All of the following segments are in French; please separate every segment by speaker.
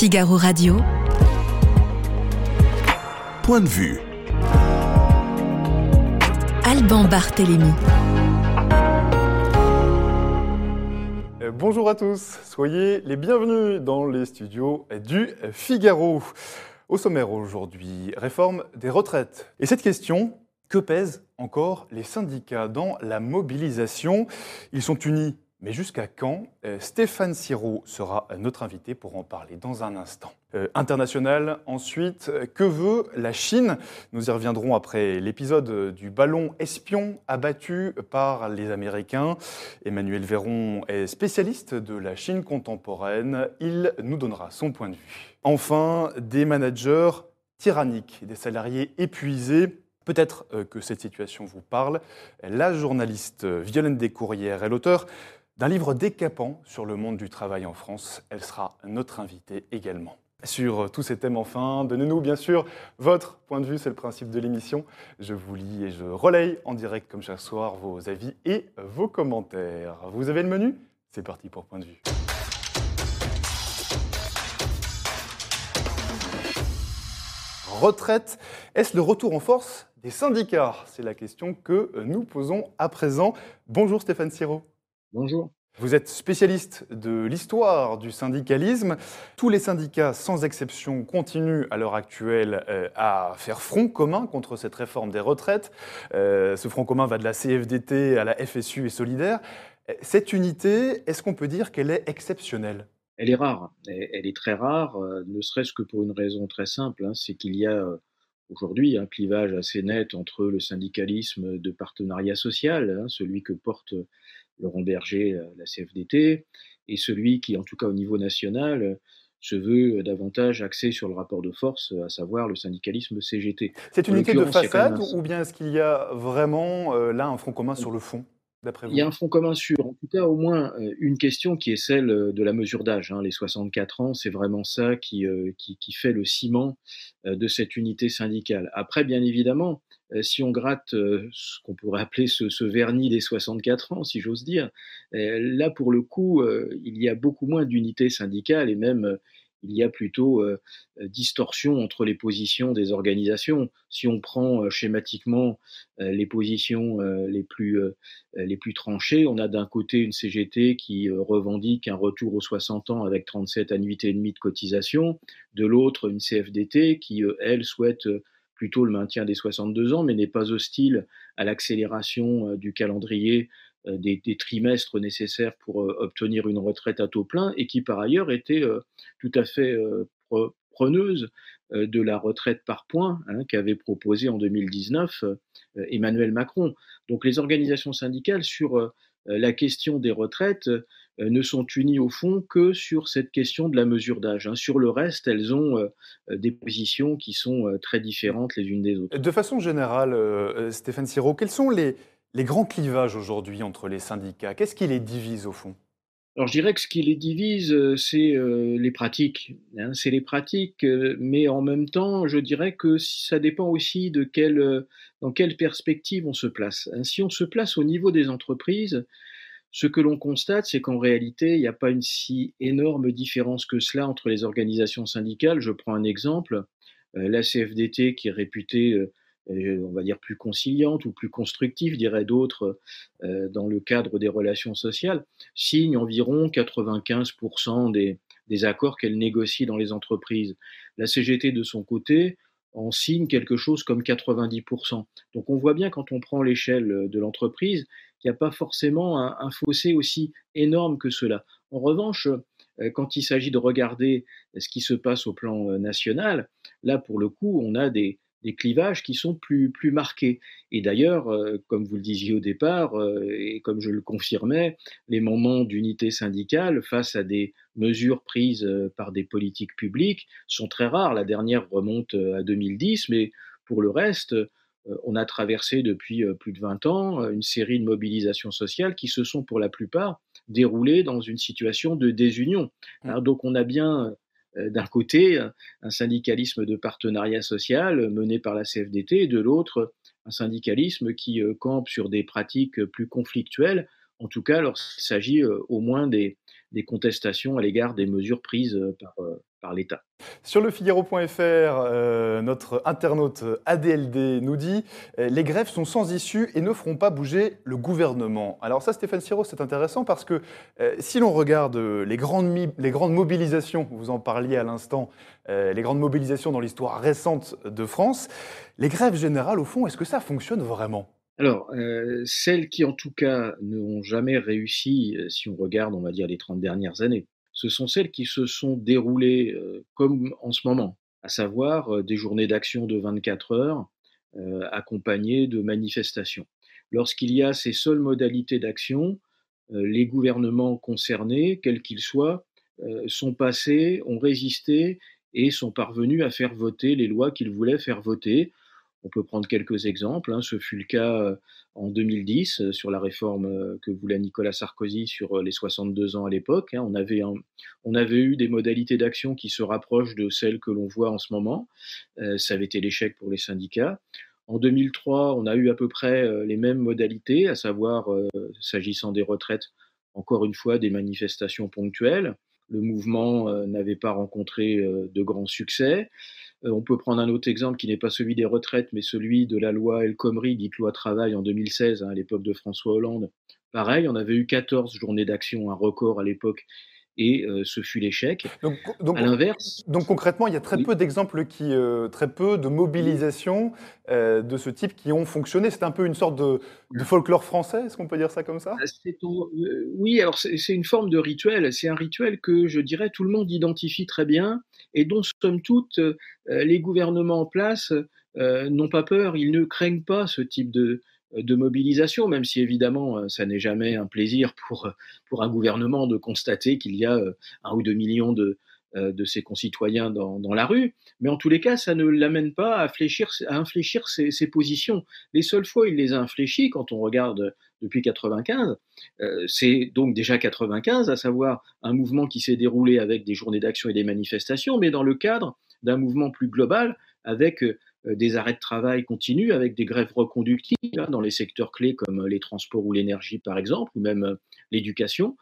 Speaker 1: Figaro Radio.
Speaker 2: Point de vue.
Speaker 1: Alban Barthélémy.
Speaker 3: Euh, Bonjour à tous, soyez les bienvenus dans les studios du Figaro. Au sommaire aujourd'hui, réforme des retraites. Et cette question, que pèsent encore les syndicats dans la mobilisation? Ils sont unis, mais jusqu'à quand Euh, Stéphane Siro sera notre invité pour en parler dans un instant. Euh, international, ensuite, euh, que veut la Chine? Nous y reviendrons après l'épisode du ballon espion abattu par les Américains. Emmanuel Véron est spécialiste de la Chine contemporaine. Il nous donnera son point de vue. Enfin, des managers tyranniques, des salariés épuisés. Peut-être que cette situation vous parle. La journaliste Violaine Descourrières est l'auteur d'un livre décapant sur le monde du travail en France. Elle sera notre invitée également. Sur tous ces thèmes, enfin, donnez-nous bien sûr votre point de vue, c'est le principe de l'émission. Je vous lis et je relaye en direct comme chaque soir vos avis et vos commentaires. Vous avez le menu? C'est parti pour point de vue. Retraite, est-ce le retour en force des syndicats? C'est la question que nous posons à présent. Bonjour Stéphane Siro.
Speaker 4: Bonjour.
Speaker 3: Vous êtes spécialiste de l'histoire du syndicalisme. Tous les syndicats, sans exception, continuent à l'heure actuelle euh, à faire front commun contre cette réforme des retraites. Euh, ce front commun va de la CFDT à la FSU et Solidaire. Euh, Cette unité, est-ce qu'on peut dire qu'elle est exceptionnelle?
Speaker 4: Elle est rare. Elle est très rare, ne serait-ce que pour une raison très simple, hein, c'est qu'il y a aujourd'hui un clivage assez net entre le syndicalisme de partenariat social, hein, celui que porte Laurent Berger, euh, la CFDT, et celui qui, en tout cas au niveau national, euh, se veut davantage axé sur le rapport de force, à savoir le syndicalisme CGT.
Speaker 3: C'est une unité de façade
Speaker 4: un-
Speaker 3: ou bien est-ce qu'il y a vraiment euh, là un front commun sur le fond, d'après vous
Speaker 4: Il y a un front commun sûr, en tout cas au moins euh, une question qui est celle euh, de la mesure d'âge. hein. Les 64 ans, c'est vraiment ça qui, euh, qui, qui fait le ciment euh, de cette unité syndicale. Après, bien évidemment, euh, si on gratte euh, ce qu'on pourrait appeler ce, vernis des 64 ans, si j'ose dire, euh, là pour le coup, euh, il y a beaucoup moins d'unité syndicale et même euh, il y a plutôt euh, euh, distorsion entre les positions des organisations. Si on prend euh, schématiquement euh, les positions euh, les plus euh, euh, les plus tranchées. On a d'un côté une CGT qui euh, revendique un retour aux 60 ans avec 37 annuités et demie de cotisation, de l'autre une CFDT qui, euh, elle, souhaite euh, plutôt le maintien des 62 ans, mais n'est pas hostile à l'accélération euh, du calendrier euh, des, trimestres nécessaires pour euh, obtenir une retraite à taux plein, et qui par ailleurs était tout à fait pre- preneuse de la retraite par points hein, qu'avait proposé en 2019 euh, Emmanuel Macron. Donc les organisations syndicales sur la question des retraites ne sont unies au fond que sur cette question de la mesure d'âge. hein. Sur le reste, elles ont euh, des positions qui sont euh, très différentes les unes des autres.
Speaker 3: De façon générale, euh, euh, Stéphane Siro, quels sont les, les grands clivages aujourd'hui entre les syndicats? Qu'est-ce qui les divise au fond?
Speaker 4: Alors je dirais que ce qui les divise, euh, c'est euh, les pratiques. hein. c'est les pratiques, euh, mais en même temps, je dirais que ça dépend aussi de quelle, euh, dans quelle perspective on se place. hein. Si on se place au niveau des entreprises, ce que l'on constate, c'est qu'en réalité, il n'y a pas une si énorme différence que cela entre les organisations syndicales. Je prends un exemple, euh, la CFDT qui est réputée, euh, euh, on va dire, plus conciliante ou plus constructive, diraient d'autres, dans le cadre des relations sociales, signe environ 95% des, des accords qu'elle négocie dans les entreprises. La CGT, de son côté, en signe quelque chose comme 90%. Donc on voit bien quand on prend l'échelle de l'entreprise qu'il n'y a pas forcément un, un fossé aussi énorme que cela. En revanche, euh, quand il s'agit de regarder ce qui se passe au plan euh, national, là pour le coup, on a des, des clivages qui sont plus, plus marqués. Et d'ailleurs, euh, comme vous le disiez au départ, euh, et comme je le confirmais, les moments d'unité syndicale face à des mesures prises euh, par des politiques publiques sont très rares. La dernière remonte à 2010, mais pour le reste, on a traversé depuis plus de 20 ans une série de mobilisations sociales qui se sont pour la plupart déroulées dans une situation de désunion. Alors, donc on a bien d'un côté un syndicalisme de partenariat social mené par la CFDT et de l'autre un syndicalisme qui euh, campe sur des pratiques plus conflictuelles, en tout cas lorsqu'il s'agit euh, au moins des, des contestations à l'égard des mesures prises euh, par, euh, par l'État.
Speaker 3: Sur le Figaro.fr, euh, notre internaute ADLD nous dit euh, les grèves sont sans issue et ne feront pas bouger le gouvernement. Alors ça, Stéphane Siro, c'est intéressant parce que euh, si l'on regarde les grandes, les grandes mobilisations, vous en parliez à l'instant, les grandes mobilisations dans l'histoire récente de France, les grèves générales, au fond, est-ce que ça fonctionne vraiment?
Speaker 4: Alors, celles qui en tout cas n'ont jamais réussi, si on regarde, on va dire, les 30 dernières années, ce sont celles qui se sont déroulées euh, comme en ce moment, à savoir euh, des journées d'action de 24 heures euh, accompagnées de manifestations. Lorsqu'il y a ces seules modalités d'action, les gouvernements concernés, quels qu'ils soient, sont passés, ont résisté et sont parvenus à faire voter les lois qu'ils voulaient faire voter on peut prendre quelques exemples. Hein. Ce fut le cas euh, en 2010 euh, sur la réforme euh, que voulait Nicolas Sarkozy sur les 62 ans à l'époque. Hein. On, avait on avait eu des modalités d'action qui se rapprochent de celles que l'on voit en ce moment. ça avait été l'échec pour les syndicats. En 2003, on a eu à peu près les mêmes modalités, à savoir, s'agissant des retraites, encore une fois, des manifestations ponctuelles. Le mouvement n'avait pas rencontré de grands succès. Euh, on peut prendre un autre exemple qui n'est pas celui des retraites, mais celui de la loi El Khomri, dite loi travail en 2016, hein, à l'époque de François Hollande. Pareil, on avait eu 14 journées d'action, un record à l'époque, et euh, ce fut l'échec.
Speaker 3: Donc, à l'inverse. Donc concrètement, il y a très peu d'exemples qui, euh, très peu de mobilisations euh, de ce type qui ont fonctionné. C'est un peu une sorte de, folklore français, est-ce qu'on peut dire ça comme ça?
Speaker 4: Oui, alors c'est une forme de rituel. C'est un rituel que je dirais tout le monde identifie très bien et dont somme toute les gouvernements en place n'ont pas peur. Ils ne craignent pas ce type de de mobilisation, même si évidemment euh, ça n'est jamais un plaisir pour, euh, pour un gouvernement de constater qu'il y a euh, un ou deux millions de, de ses concitoyens dans, dans, la rue. Mais en tous les cas, ça ne l'amène pas à, fléchir, à infléchir ses, positions. Les seules fois où il les a infléchis, quand on regarde depuis 95, c'est donc déjà 95, à savoir un mouvement qui s'est déroulé avec des journées d'action et des manifestations, mais dans le cadre d'un mouvement plus global avec euh, des arrêts de travail continus avec des grèves reconductibles hein, dans les secteurs clés comme euh, les transports ou l'énergie par exemple, ou même euh, l'éducation.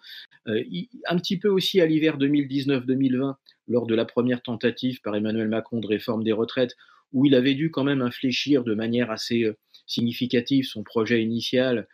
Speaker 4: un petit peu aussi à l'hiver 2019-2020, lors de la première tentative par Emmanuel Macron de réforme des retraites, où il avait dû quand même infléchir de manière assez significative son projet initial,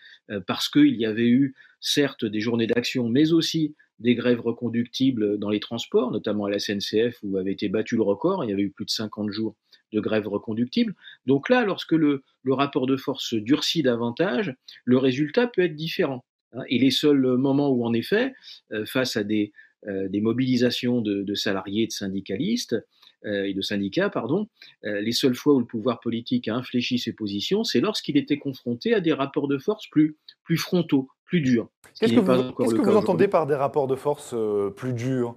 Speaker 4: parce qu'il y avait eu certes des journées d'action, mais aussi des grèves reconductibles dans les transports, notamment à la SNCF, où avait été battu le record, il y avait eu plus de 50 jours de grève reconductible. Donc là, lorsque le, rapport de force se durcit davantage, le résultat peut être différent. Hein. Et les seuls moments où, en effet, euh, face à des, euh, mobilisations de, salariés, de syndicalistes euh, et de syndicats, pardon, les seules fois où le pouvoir politique a infléchi ses positions, c'est lorsqu'il était confronté à des rapports de force plus, plus frontaux, plus durs.
Speaker 3: Qu'est-ce que, vous, entendez par des rapports de force plus durs?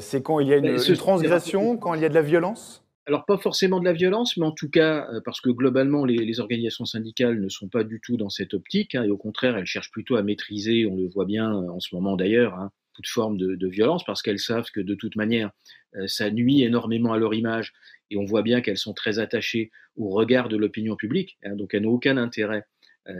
Speaker 3: C'est quand il y a une, ben, une transgression, quand il y a de la violence?
Speaker 4: Alors pas forcément de la violence, mais en tout cas, euh, parce que globalement, les, organisations syndicales ne sont pas du tout dans cette optique, hein, et au contraire, elles cherchent plutôt à maîtriser, on le voit bien euh, en ce moment d'ailleurs, hein, toute forme de, violence, parce qu'elles savent que de toute manière, euh, ça nuit énormément à leur image, et on voit bien qu'elles sont très attachées au regard de l'opinion publique, hein, donc elles n'ont aucun intérêt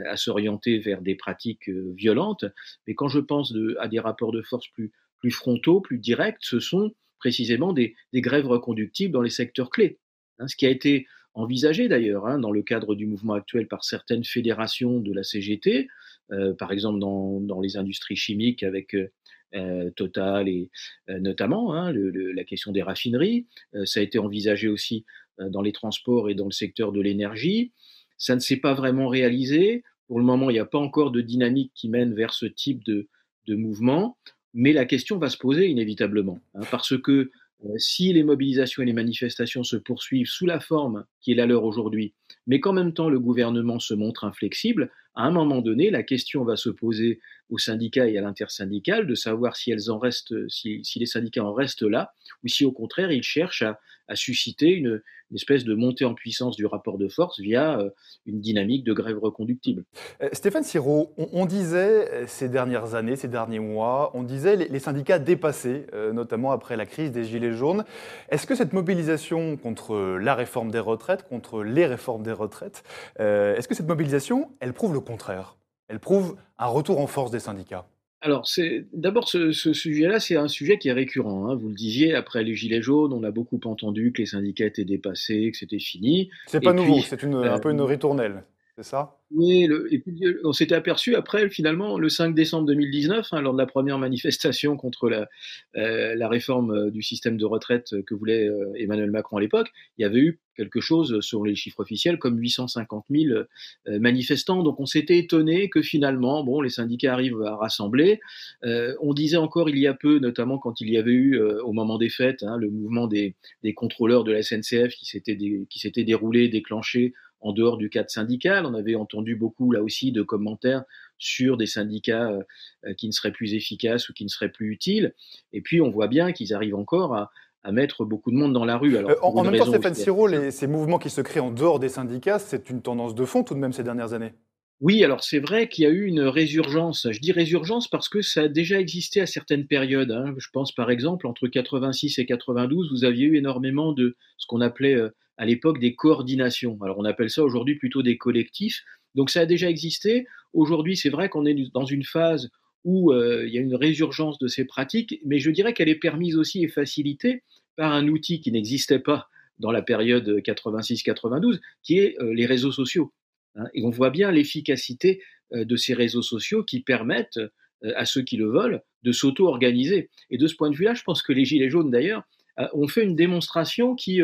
Speaker 4: à s'orienter vers des pratiques violentes. Mais quand je pense à des rapports de force plus, plus frontaux, plus directs, ce sont précisément des, grèves reconductibles dans les secteurs clés. Hein, ce qui a été envisagé d'ailleurs hein, dans le cadre du mouvement actuel par certaines fédérations de la CGT, euh, par exemple dans, les industries chimiques avec euh, euh, Total et notamment hein, la question des raffineries. ça a été envisagé aussi dans les transports et dans le secteur de l'énergie. Ça ne s'est pas vraiment réalisé. Pour le moment, il n'y a pas encore de dynamique qui mène vers ce type de, de mouvement. Mais la question va se poser inévitablement, hein, parce que euh, si les mobilisations et les manifestations se poursuivent sous la forme qui est la leur aujourd'hui, mais qu'en même temps le gouvernement se montre inflexible, à un moment donné, la question va se poser aux syndicats et à l'intersyndical de savoir si si, les syndicats en restent là, ou si au contraire ils cherchent à, susciter une, espèce de montée en puissance du rapport de force via euh, une dynamique de grève reconductible.
Speaker 3: Euh, Stéphane Siro, on, disait euh, ces dernières années, ces derniers mois, on disait les, syndicats dépassés, notamment après la crise des Gilets jaunes. Est-ce que cette mobilisation contre la réforme des retraites, contre les réformes des retraites, est-ce que cette mobilisation, elle prouve le contraire? Elle prouve un retour en force des syndicats?
Speaker 4: Alors, d'abord, ce, sujet-là, c'est un sujet qui est récurrent. Hein. Vous le disiez, après les Gilets jaunes, on a beaucoup entendu que les syndicats étaient dépassés, que c'était fini.
Speaker 3: C'est pas nouveau, c'est un peu une ritournelle c'est ça?
Speaker 4: Oui, puis on s'était aperçu après, finalement, le 5 décembre 2019, hein, lors de la première manifestation contre la, euh, réforme euh, du système de retraite que voulait euh, Emmanuel Macron à l'époque, il y avait eu quelque chose, selon les chiffres officiels, comme 850 000 manifestants. Donc on s'était étonné que finalement, bon, les syndicats arrivent à rassembler. on disait encore il y a peu, notamment quand il y avait eu, au moment des fêtes, hein, le mouvement des, des, contrôleurs de la SNCF qui s'était déroulé, déclenché en dehors du cadre syndical. On avait entendu beaucoup là aussi de commentaires sur des syndicats euh, qui ne seraient plus efficaces ou qui ne seraient plus utiles. Et puis on voit bien qu'ils arrivent encore à, mettre beaucoup de monde dans la rue.
Speaker 3: Alors, euh, en, même temps, Stéphane Siro, ces mouvements qui se créent en dehors des syndicats, c'est une tendance de fond tout de même ces dernières années.
Speaker 4: Oui, alors c'est vrai qu'il y a eu une résurgence. Je dis résurgence parce que ça a déjà existé à certaines périodes. Hein. Je pense par exemple entre 86 et 92, vous aviez eu énormément de ce qu'on appelait euh, à l'époque des coordinations. Alors on appelle ça aujourd'hui plutôt des collectifs. Donc ça a déjà existé. Aujourd'hui, c'est vrai qu'on est dans une phase où euh, il y a une résurgence de ces pratiques, mais je dirais qu'elle est permise aussi et facilitée par un outil qui n'existait pas dans la période 86-92, qui est euh, les réseaux sociaux. Hein. Et on voit bien l'efficacité euh, de ces réseaux sociaux qui permettent à ceux qui le veulent de s'auto-organiser. Et de ce point de vue-là, je pense que les Gilets jaunes, d'ailleurs, ont fait une démonstration qui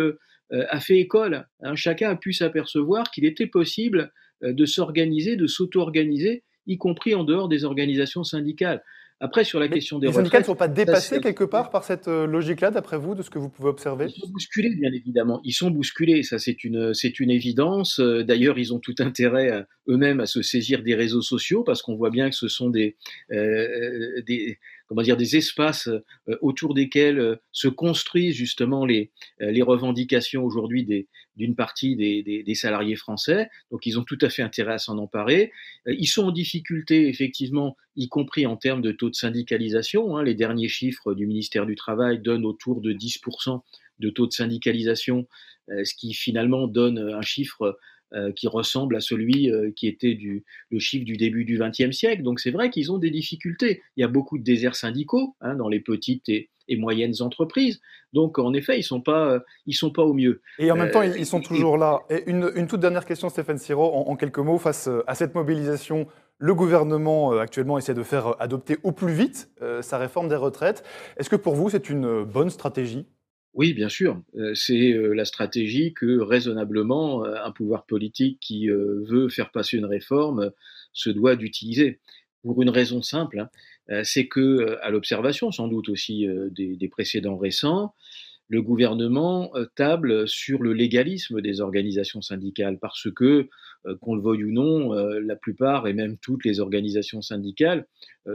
Speaker 4: a fait école. Hein. chacun a pu s'apercevoir qu'il était possible euh, de s'organiser, de s'auto-organiser, y compris en dehors des organisations syndicales. Après, sur la question des
Speaker 3: les syndicats ne sont pas dépassés quelque part par cette euh, logique-là, d'après vous, de ce que vous pouvez observer?
Speaker 4: Ils sont bousculés, bien évidemment. Ils sont bousculés, ça c'est une, c'est une évidence. D'ailleurs, ils ont tout intérêt eux-mêmes à se saisir des réseaux sociaux parce qu'on voit bien que ce sont des, des comment dire, des espaces euh, autour desquels euh, se construisent justement les, euh, les revendications aujourd'hui d'une partie des, des, salariés français. Donc ils ont tout à fait intérêt à s'en emparer. Ils sont en difficulté, effectivement, y compris en termes de taux de syndicalisation. Hein. Les derniers chiffres du ministère du Travail donnent autour de 10% de taux de syndicalisation, ce qui finalement donne un chiffre euh, qui ressemble à celui euh, qui était du, le chiffre du début du XXe siècle. Donc c'est vrai qu'ils ont des difficultés. Il y a beaucoup de déserts syndicaux hein, dans les petites et, moyennes entreprises. Donc en effet, ils sont pas, euh, ils sont pas au mieux.
Speaker 3: Et en même temps, ils, sont toujours là. Et une, une, toute dernière question, Stéphane Siro, en, quelques mots, face à cette mobilisation. Le gouvernement actuellement essaie de faire adopter au plus vite sa réforme des retraites. Est-ce que pour vous, c'est une bonne stratégie?
Speaker 4: Oui, bien sûr. Euh, c'est euh, la stratégie que raisonnablement euh, un pouvoir politique qui veut faire passer une réforme se doit d'utiliser. Pour une raison simple, hein, c'est que, à l'observation sans doute aussi des, précédents récents, le gouvernement table sur le légalisme des organisations syndicales parce que, qu'on le veuille ou non, la plupart et même toutes les organisations syndicales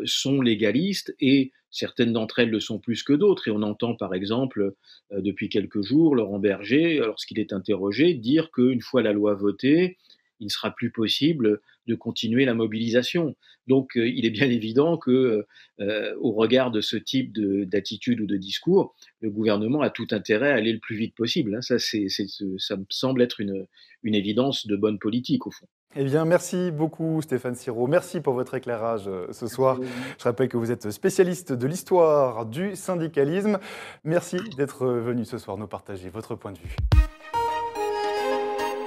Speaker 4: sont légalistes et Certaines d'entre elles le sont plus que d'autres, et on entend par exemple euh, depuis quelques jours Laurent Berger, lorsqu'il est interrogé, dire qu'une fois la loi votée, il ne sera plus possible de continuer la mobilisation. Donc euh, il est bien évident que, euh, au regard de ce type d'attitude ou de discours, le gouvernement a tout intérêt à aller le plus vite possible. Hein. Ça, c'est, ça me semble être une, une évidence de bonne politique au fond.
Speaker 3: Eh bien, merci beaucoup Stéphane Siro. Merci pour votre éclairage euh, ce soir. Je rappelle que vous êtes spécialiste de l'histoire du syndicalisme. Merci d'être venu ce soir nous partager votre point de vue.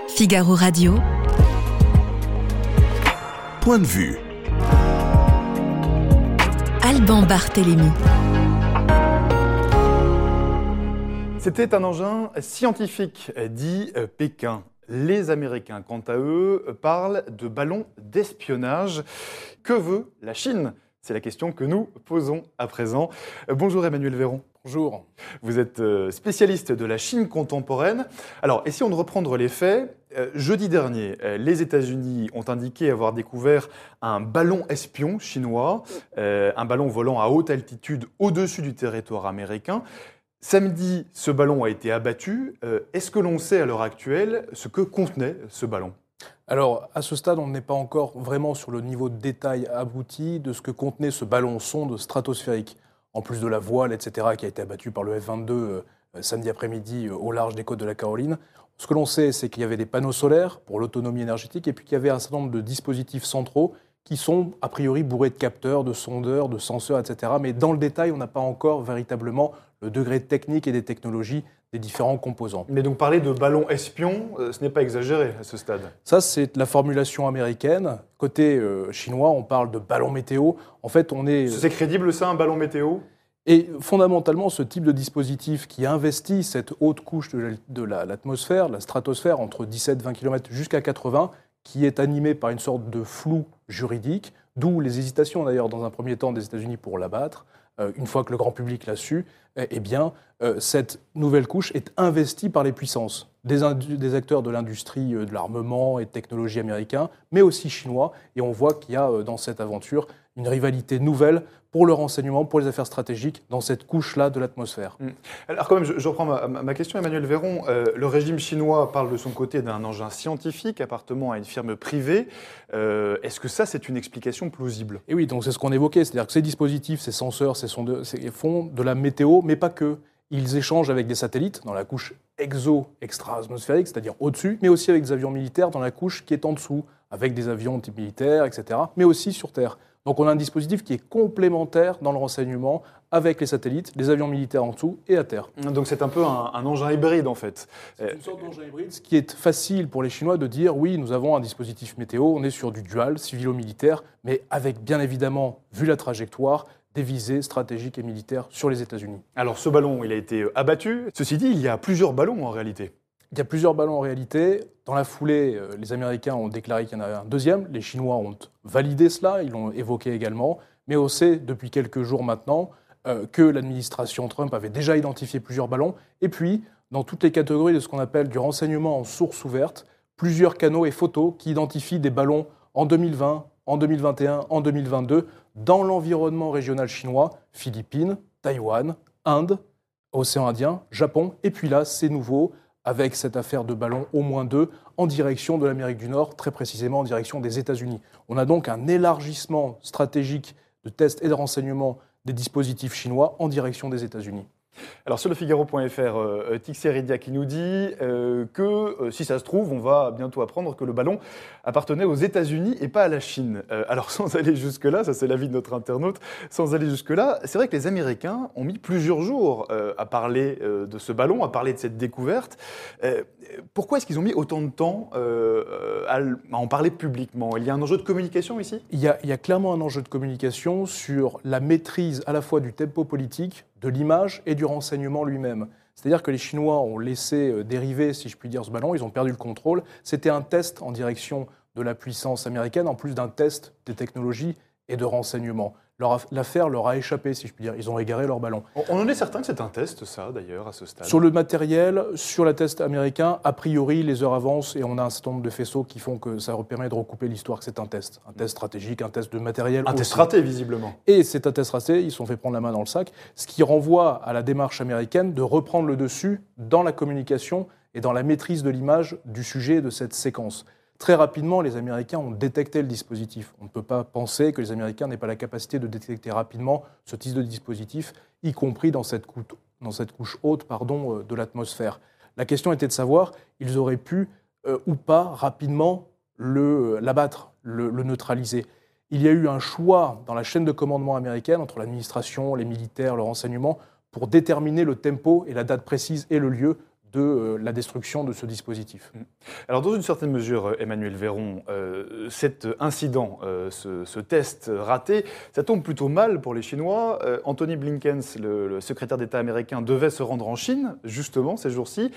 Speaker 1: Figaro Radio.
Speaker 2: Point de vue.
Speaker 1: Alban Barthélémy.
Speaker 3: C'était un engin scientifique, dit euh, Pékin. Les Américains, quant à eux, parlent de ballons d'espionnage. Que veut la Chine? C'est la question que nous posons à présent. Bonjour Emmanuel Véron.
Speaker 5: Bonjour.
Speaker 3: Vous êtes euh, spécialiste de la Chine contemporaine. Alors, essayons de reprendre les faits. Euh, jeudi dernier, euh, les États-Unis ont indiqué avoir découvert un ballon espion chinois, un ballon volant à haute altitude au-dessus du territoire américain. Samedi, ce ballon a été abattu. Est-ce que l'on sait à l'heure actuelle ce que contenait ce ballon?
Speaker 5: Alors, à ce stade, on n'est pas encore vraiment sur le niveau de détail abouti de ce que contenait ce ballon sonde stratosphérique, en plus de la voile, etc., qui a été abattue par le F-22 euh, samedi après-midi euh, au large des côtes de la Caroline. Ce que l'on sait, c'est qu'il y avait des panneaux solaires pour l'autonomie énergétique et puis qu'il y avait un certain nombre de dispositifs centraux qui sont a priori bourrés de capteurs, de sondeurs, de senseurs, etc. Mais dans le détail, on n'a pas encore véritablement le degré technique et des technologies des différents composants.
Speaker 3: Mais donc parler de ballon espion, euh, ce n'est pas exagéré à ce stade.
Speaker 5: Ça, c'est la formulation américaine. Côté euh, chinois, on parle de ballon météo. En fait, on est...
Speaker 3: C'est crédible ça, un ballon météo?
Speaker 5: Et fondamentalement, ce type de dispositif qui investit cette haute couche de l'atmosphère, la, la stratosphère, entre 17-20 km jusqu'à 80, qui est animé par une sorte de flou juridique, d'où les hésitations d'ailleurs dans un premier temps des États-Unis pour l'abattre, une fois que le grand public l'a su, eh, eh euh, cette nouvelle couche est investie par les puissances, des, des acteurs de l'industrie euh, de l'armement et de technologie américains, mais aussi chinois. Et on voit qu'il y a dans cette aventure une rivalité nouvelle pour le renseignement, pour les affaires stratégiques, dans cette couche-là de l'atmosphère.
Speaker 3: Hmm. Alors quand même, je, reprends ma, question, Emmanuel Véron. Euh, le régime chinois parle de son côté d'un engin scientifique appartenant à une firme privée. Euh, est-ce que ça, c'est une explication plausible?
Speaker 5: Et oui, donc c'est ce qu'on évoquait, c'est-à-dire que ces dispositifs, ces senseurs, ces sondeurs, font de la météo, mais pas que. Ils échangent avec des satellites dans la couche exo-extra-atmosphérique, c'est-à-dire au-dessus, mais aussi avec des avions militaires dans la couche qui est en dessous, avec des avions type militaire, etc., mais aussi sur Terre. Donc on a un dispositif qui est complémentaire dans le renseignement avec les satellites, les avions militaires en dessous et à terre.
Speaker 3: Donc c'est un peu un, engin hybride en fait.
Speaker 5: C'est une sorte d'engin hybride, ce qui est facile pour les Chinois de dire oui, nous avons un dispositif météo, on est sur du dual, civilo-militaire, mais avec bien évidemment, vu la trajectoire, des visées stratégiques et militaires sur les États-Unis.
Speaker 3: Alors ce ballon, il a été abattu. Ceci dit, il y a plusieurs ballons en réalité.
Speaker 5: Il y a plusieurs ballons en réalité. Dans la foulée, euh, les Américains ont déclaré qu'il y en avait un deuxième. Les Chinois ont validé cela, ils l'ont évoqué également. Mais on sait depuis quelques jours maintenant euh, que l'administration Trump avait déjà identifié plusieurs ballons. Et puis, dans toutes les catégories de ce qu'on appelle du renseignement en source ouverte, plusieurs canaux et photos qui identifient des ballons en 2020, en 2021, en 2022, dans l'environnement régional chinois, Philippines, Taïwan, Inde, Océan Indien, Japon. Et puis là, c'est nouveau, avec cette affaire de ballon, au moins deux, en direction de l'Amérique du Nord, très précisément en direction des États-Unis. On a donc un élargissement stratégique de tests et de renseignements des dispositifs chinois en direction des États-Unis.
Speaker 3: Alors sur le Figaro.fr, euh, Tixeridia qui nous dit euh, que euh, si ça se trouve, on va bientôt apprendre que le ballon appartenait aux États-Unis et pas à la Chine. Euh, alors sans aller jusque-là, ça c'est l'avis de notre internaute, sans aller jusque-là, c'est vrai que les Américains ont mis plusieurs jours à parler de ce ballon, à parler de cette découverte. pourquoi est-ce qu'ils ont mis autant de temps à, en parler publiquement? Il y a un enjeu de communication ici?
Speaker 5: Il y a clairement un enjeu de communication sur la maîtrise à la fois du tempo politique, de l'image et du renseignement lui-même. C'est-à-dire que les Chinois ont laissé euh, dériver, si je puis dire, ce ballon, ils ont perdu le contrôle. C'était un test en direction de la puissance américaine, en plus d'un test des technologies et de renseignement. L'affaire leur a échappé, si je puis dire. Ils ont égaré leur ballon.
Speaker 3: On en est certain que c'est un test, ça, d'ailleurs, à ce stade
Speaker 5: Sur le matériel, sur la test américain, a priori, les heures avancent et on a un certain nombre de faisceaux qui font que ça permet de recouper l'histoire que c'est un test. Un test stratégique, un test de matériel.
Speaker 3: Un test raté, visiblement.
Speaker 5: Et c'est un test raté, ils se sont fait prendre la main dans le sac, ce qui renvoie à la démarche américaine de reprendre le dessus dans la communication et dans la maîtrise de l'image du sujet de cette séquence. Très rapidement, les Américains ont détecté le dispositif. On ne peut pas penser que les Américains n'aient pas la capacité de détecter rapidement ce type de dispositif, y compris dans cette, couche, haute euh, de l'atmosphère. La question était de savoir, ils auraient pu euh, ou pas rapidement euh, l'abattre, le, le neutraliser. Il y a eu un choix dans la chaîne de commandement américaine entre l'administration, les militaires, le renseignement, pour déterminer le tempo et la date précise et le lieu de euh, la destruction de ce dispositif. Mm.
Speaker 3: Alors dans une certaine mesure, euh, Emmanuel Véron, euh, cet incident, ce, test raté, ça tombe plutôt mal pour les Chinois. Anthony Blinken, le, secrétaire d'État américain, devait se rendre en Chine, justement, ces jours-ci.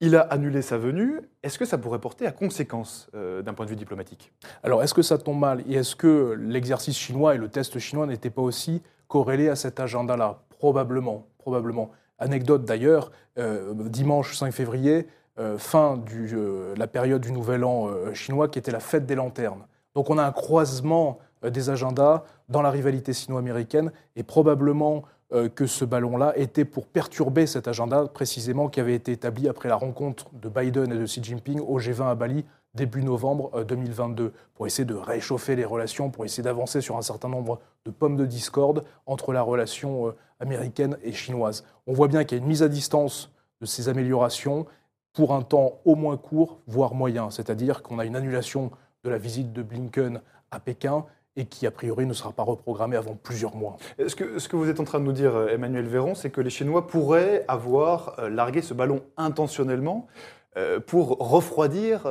Speaker 3: Il a annulé sa venue. Est-ce que ça pourrait porter à conséquence d'un point de vue diplomatique?
Speaker 5: Alors, est-ce que ça tombe mal? Et est-ce que l'exercice chinois et le test chinois n'étaient pas aussi corrélés à cet agenda-là? Probablement, probablement. Anecdote d'ailleurs, euh, dimanche 5 février, euh, fin de euh, la période du Nouvel An chinois qui était la fête des lanternes. Donc on a un croisement des agendas dans la rivalité sino-américaine et probablement que ce ballon-là était pour perturber cet agenda précisément qui avait été établi après la rencontre de Biden et de Xi Jinping au G20 à Bali début novembre 2022, pour essayer de réchauffer les relations, pour essayer d'avancer sur un certain nombre de pommes de discorde entre la relation américaine et chinoise. On voit bien qu'il y a une mise à distance de ces améliorations pour un temps au moins court, voire moyen. C'est-à-dire qu'on a une annulation de la visite de Blinken à Pékin et qui, a priori, ne sera pas reprogrammé avant plusieurs mois.
Speaker 3: Ce que, ce que vous êtes en train de nous dire, Emmanuel Véron, c'est que les Chinois pourraient avoir largué ce ballon intentionnellement pour refroidir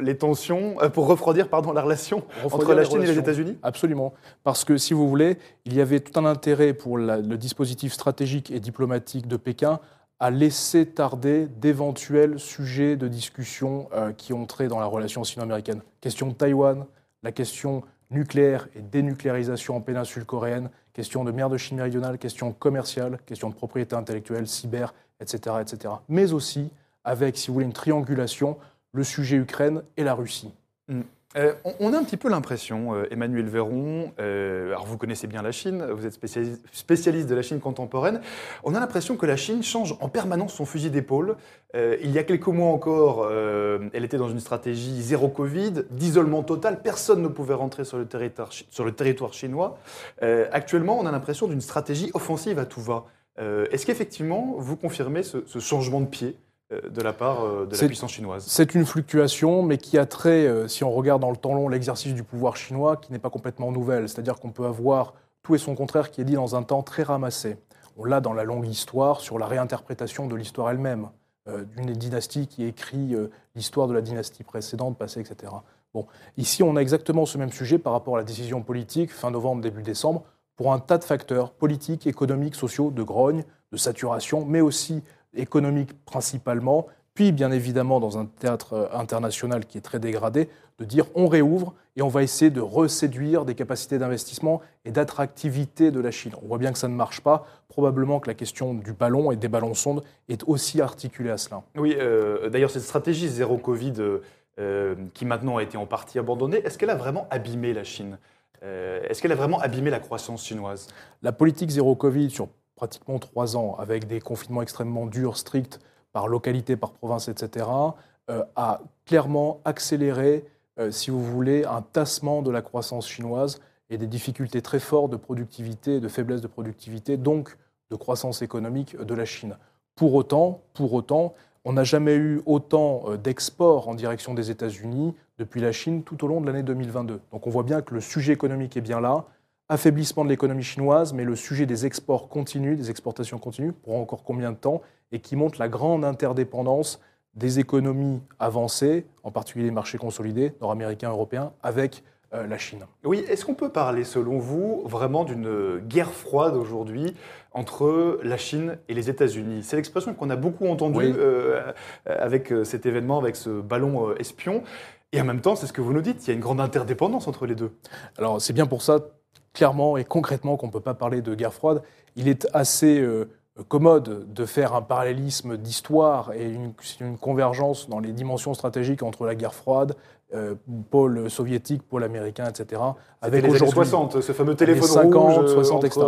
Speaker 3: les tensions, pour refroidir pardon, la relation entre la Chine et les États-Unis
Speaker 5: Absolument. Parce que, si vous voulez, il y avait tout un intérêt pour le dispositif stratégique et diplomatique de Pékin à laisser tarder d'éventuels sujets de discussion euh, qui ont trait dans la relation sino-américaine. Question de Taïwan, la question nucléaire et dénucléarisation en péninsule coréenne, question de mer de Chine méridionale, question commerciale, question de propriété intellectuelle, cyber, etc., etc. Mais aussi avec, si vous voulez, une triangulation, le sujet Ukraine et la Russie.
Speaker 3: Mm. Euh, on a un petit peu l'impression, euh, Emmanuel Véron, euh, alors vous connaissez bien la Chine, vous êtes spécialiste, de la Chine contemporaine, on a l'impression que la Chine change en permanence son fusil d'épaule. il y a quelques mois encore, elle était dans une stratégie zéro Covid, d'isolement total, personne ne pouvait rentrer sur le territoire, chinois. actuellement, on a l'impression d'une stratégie offensive à tout va. Est-ce qu'effectivement, vous confirmez ce changement de pied? De la part euh, de la puissance chinoise
Speaker 5: C'est une fluctuation, mais qui a trait, euh, si on regarde dans le temps long, l'exercice du pouvoir chinois, qui n'est pas complètement nouvelle. C'est-à-dire qu'on peut avoir tout et son contraire qui est dit dans un temps très ramassé. On l'a dans la longue histoire sur la réinterprétation de l'histoire elle-même, d'une dynastie qui écrit l'histoire de la dynastie précédente, passée, etc. Bon, ici, on a exactement ce même sujet par rapport à la décision politique, fin novembre, début décembre, pour un tas de facteurs politiques, économiques, sociaux, de grogne, de saturation, mais aussi économique principalement, puis bien évidemment dans un théâtre euh, international qui est très dégradé, de dire on réouvre et on va essayer de reséduire des capacités d'investissement et d'attractivité de la Chine. On voit bien que ça ne marche pas. Probablement que la question du ballon et des ballons sondes est aussi articulée à cela.
Speaker 3: Oui, euh, d'ailleurs cette stratégie zéro Covid euh, qui maintenant a été en partie abandonnée, est-ce qu'elle a vraiment abîmé la Chine? Est-ce qu'elle a vraiment abîmé la croissance chinoise?
Speaker 5: La politique zéro Covid sur pratiquement trois ans, avec des confinements extrêmement durs, stricts, par localité, par province, etc., euh, a clairement accéléré, euh, si vous voulez, un tassement de la croissance chinoise et des difficultés très fortes de productivité, de faiblesse de productivité, donc de croissance économique de la Chine. Pour autant, pour autant, on n'a jamais eu autant euh, d'exports en direction des États-Unis depuis la Chine tout au long de l'année 2022. Donc on voit bien que le sujet économique est bien là affaiblissement de l'économie chinoise, mais le sujet des exports continue, des exportations continues, pour encore combien de temps, et qui montre la grande interdépendance des économies avancées, en particulier les marchés consolidés, nord-américains, européens, avec euh, la Chine.
Speaker 3: Oui, est-ce qu'on peut parler, selon vous, vraiment d'une guerre froide aujourd'hui entre la Chine et les États-Unis? C'est l'expression qu'on a beaucoup entendue euh, avec euh, cet événement, avec ce ballon espion. Et en même temps, c'est ce que vous nous dites, il y a une grande interdépendance entre les deux.
Speaker 5: Alors c'est bien pour ça, clairement et concrètement qu'on ne peut pas parler de guerre froide. Il est assez euh, commode de faire un parallélisme d'histoire et une, convergence dans les dimensions stratégiques entre la guerre froide, euh, pôle soviétique, pôle américain, etc.
Speaker 3: Avec les années 60, ce fameux téléphone 50, 60, etc.